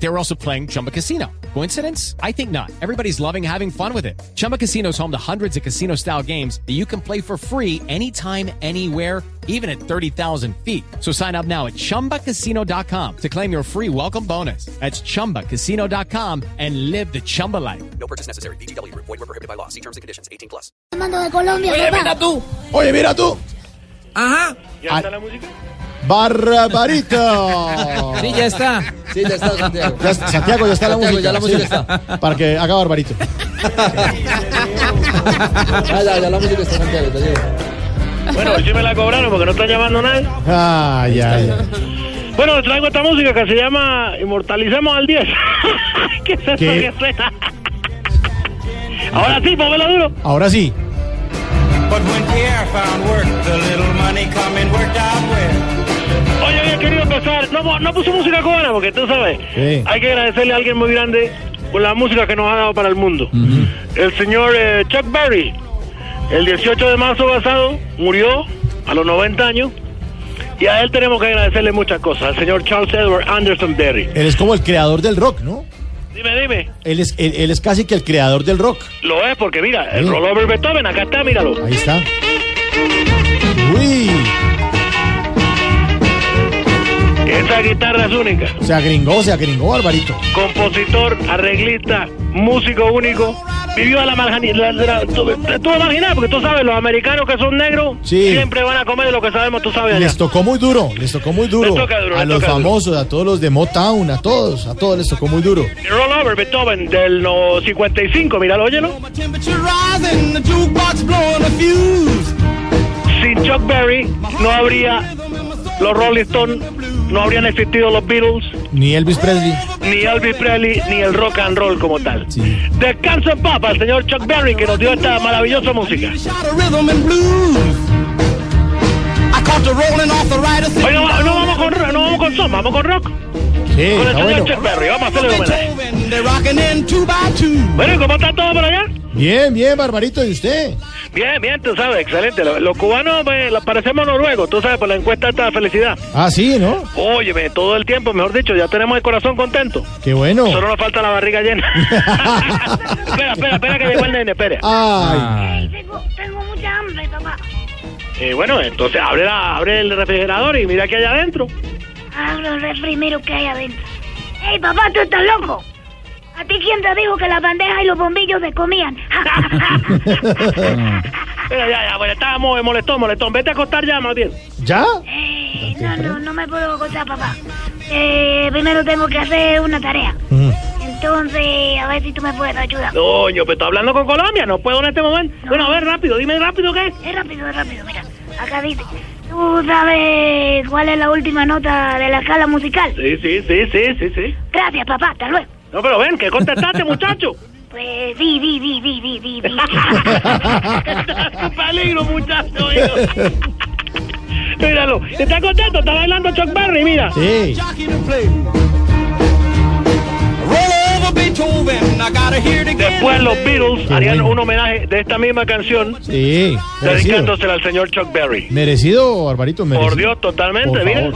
They were also playing Chumba Casino. Coincidence? I think not. Everybody's loving having fun with it. Chumba Casino is home to hundreds of casino style games that you can play for free anytime, anywhere, even at 30,000 feet. So sign up now at chumbacasino.com to claim your free welcome bonus. That's chumbacasino.com and live the Chumba life. No purchase necessary. BGW. Void were prohibited by law. See terms and conditions. 18 plus. Mando de Colombia, Oye, mira tú. Oye, mira tú. Ajá. ¿Ya está la música? Barbarito. Sí, ya está. Sí, ya está, Santiago. Ya está- Santiago, ya está la Santiago, música. ya la música Sí. está. Para que haga Barbarito. Ah, ya, ya la música está, Santiago, te digo. Bueno, hoy sí me la cobraron porque no está llamando nadie. Ay, ay, ay. Bueno, les traigo esta música que se llama Inmortalicemos al 10. ¿Qué es eso ¿Qué? que suena? Ahora sí, póngelo duro. Ahora sí. But when Pierre found work, the little money coming worked out well. Querido empezar. No, no puso música cubana porque tú sabes. Sí. Hay que agradecerle a alguien muy grande por la música que nos ha dado para el mundo. El señor eh, Chuck Berry, el 18 de marzo pasado, murió a los 90 años. Y a él tenemos que agradecerle muchas cosas. Al señor Charles Edward Anderson Berry. Él es como el creador del rock, ¿no? Dime, dime. Él es, él, él es casi que el creador del rock. Lo es porque mira, el Sí. rollover Beethoven, acá está, míralo. Ahí está. Uy. Esa guitarra es única. Se agringó, se agringó, Barbarito. Compositor, arreglista, músico único. Vivió a la marginalidad. Tú tú imaginas, porque tú sabes, los americanos que son negros Sí. siempre van a comer de lo que sabemos, tú sabes allá. Les tocó muy duro, les tocó muy duro. Les toca duro, a los toca duro. famosos, a todos los de Motown, a todos, a todos les tocó muy duro. El rollover Beethoven del no, 55, míralo, óyelo. Sin Chuck Berry no habría los Rolling Stones, no habrían existido los Beatles, Ni Elvis Presley. ni Elvis Presley, ni el rock and roll como tal. Sí. Descanso en paz al señor Chuck Berry que nos dio esta maravillosa música. Hoy no, no vamos con no vamos con son, vamos con rock. Sí, Con el señor bueno. Chuck Berry, vamos a hacerle un homenaje. Bueno, ¿y cómo está todo por allá? Bien, bien, Barbarito, ¿y usted? Bien, bien, tú sabes, excelente. Los, cubanos pues, los parecemos noruegos, tú sabes, por la encuesta esta de felicidad. Ah, sí, ¿no? Óyeme, todo el tiempo, mejor dicho, ya tenemos el corazón contento. Qué bueno. Solo nos falta la barriga llena. espera, espera, espera que llegó el nene, espera. Ay, Tengo, tengo mucha hambre, papá. Eh, bueno, entonces abre, la, abre el refrigerador y mira qué hay adentro. Abro el refri y miro qué hay adentro. ¡Ey, papá, tú estás loco! ¿A ti quién te dijo que las bandejas y los bombillos se comían? Espera, ya, ya, bueno, estábamos molestón, molestón. Vete a acostar ya, más bien. ¿ya? Eh, no, no, no me puedo acostar, papá. Eh, primero tengo que hacer una tarea. Mm. Entonces, a ver si tú me puedes ayudar. Coño, pero estoy hablando con Colombia, no puedo en este momento. Bueno, a ver, rápido, dime rápido qué. Es rápido, es rápido, mira. Acá dice, ¿tú sabes cuál es la última nota de la escala musical? Sí, sí, sí, sí, sí, sí. Gracias, papá, hasta luego. No, pero ven, ¿qué contestaste, muchacho? Pues sí, sí, sí, sí, sí, sí, sí. Un peligro, muchacho. Míralo, ¿está contento? Está bailando Chuck Berry, mira. Sí. Jockey to play. Roll over Beethoven. I gotta hear it again. Después los Beatles Qué harían bueno. un homenaje de esta misma canción, Sí, dedicándosela al señor Chuck Berry. Merecido, Barbarito, merecido. Por Dios, totalmente, Por mira.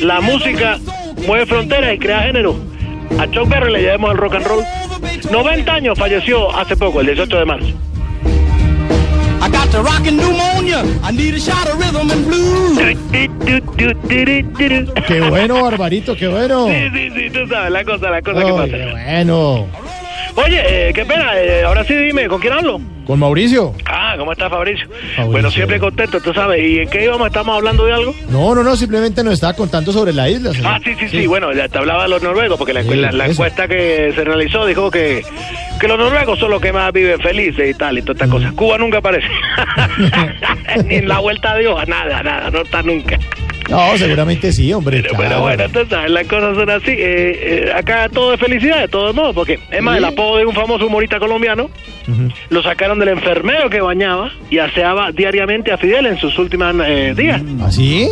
La música mueve fronteras y crea género. A Chuck Berry le llevamos el rock and roll. 90 años falleció hace poco, el 18 de marzo. I got the rockin' pneumonia. I need a shot of rhythm and blues. Qué bueno, Barbarito, qué bueno. Sí, sí, sí, tú sabes la cosa, la cosa que pasa. qué bueno. Oye, eh, qué pena, eh, ahora sí dime, ¿con quién hablo? ¿Con Mauricio? Ah, ¿cómo está Fabricio? Fabricio. Bueno, siempre contento, tú sabes. ¿Y en qué íbamos? ¿Estamos hablando de algo? No, no, no, simplemente nos estaba contando sobre la isla. señor. Ah, sí, sí, sí, bueno, ya te hablaba de los noruegos, porque la, Sí, la- la eso. encuesta que se realizó dijo que, que los noruegos son los que más viven felices y tal, y todas estas Mm. cosas. Cuba nunca aparece. Ni en la vuelta de hoja, nada, nada, no está nunca. No, seguramente sí, hombre. Pero, claro. pero bueno, entonces ¿sabes? las cosas son así. Eh, eh, acá todo es felicidad, de todos modos, porque es más, Sí. el apodo de un famoso humorista colombiano lo sacaron del enfermero que bañaba y aseaba diariamente a Fidel en sus últimos eh, días. ¿Ah, sí?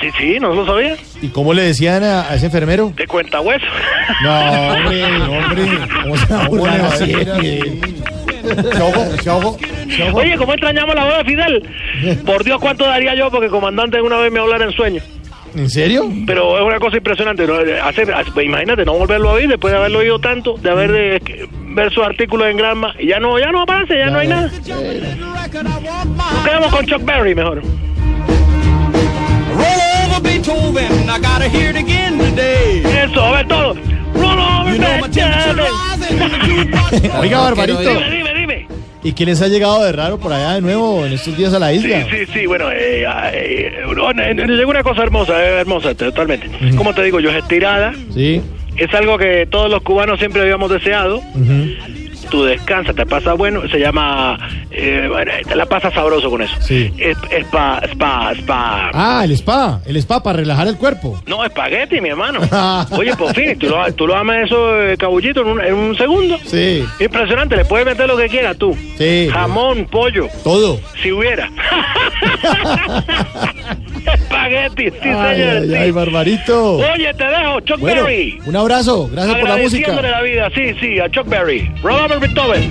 Sí, sí, no lo sabía. ¿Y cómo le decían a, a ese enfermero? De cuenta hueso. No, hombre, hombre. ¿Cómo se va a Se ahogó, se ahogó, se ahogó. Oye, ¿cómo extrañamos la voz de Fidel? Por Dios, ¿cuánto daría yo porque comandante una vez me hablara en sueño? ¿En serio? Pero es una cosa impresionante. ¿no? Hace- hace- imagínate, no volverlo a oír después de haberlo oído tanto, de haber de, que- ver sus artículos en Granma. Y ya no, ya no aparece, ya no hay nada. Nos quedamos con Chuck Berry mejor. Roll over Beethoven, I gotta hear it again today. Eso, a ver todo. Roll over Beethoven. Oiga, Barbarito. Dime, dime. ¿Y qué les ha llegado de raro por allá de nuevo en estos días a la Sí, isla? sí, sí, bueno, eh, eh, no, eh, llegó una cosa hermosa, eh, hermosa, totalmente. Como te digo, yo es estirada, Sí. es algo que todos los cubanos siempre habíamos deseado. ujú. Tú descansas, te pasa bueno, se llama, eh, bueno, te la pasas sabroso con eso. Sí. Es, spa, spa, spa. Ah, el spa, el spa para relajar el cuerpo. No, espagueti, mi hermano. Oye, por fin, tú lo, tú lo amas eso, eh, cabullito, en un, en un segundo. Sí, Impresionante, le puedes meter lo que quieras tú. Sí. Jamón, pollo, todo. si hubiera. Espagueti, sí, ay, señor. ay, ay, Barbarito. Oye, te dejo, Chuck Bueno, Berry. un abrazo, gracias por la música. la vida, sí, sí, a Chuck Berry. Robert Beethoven.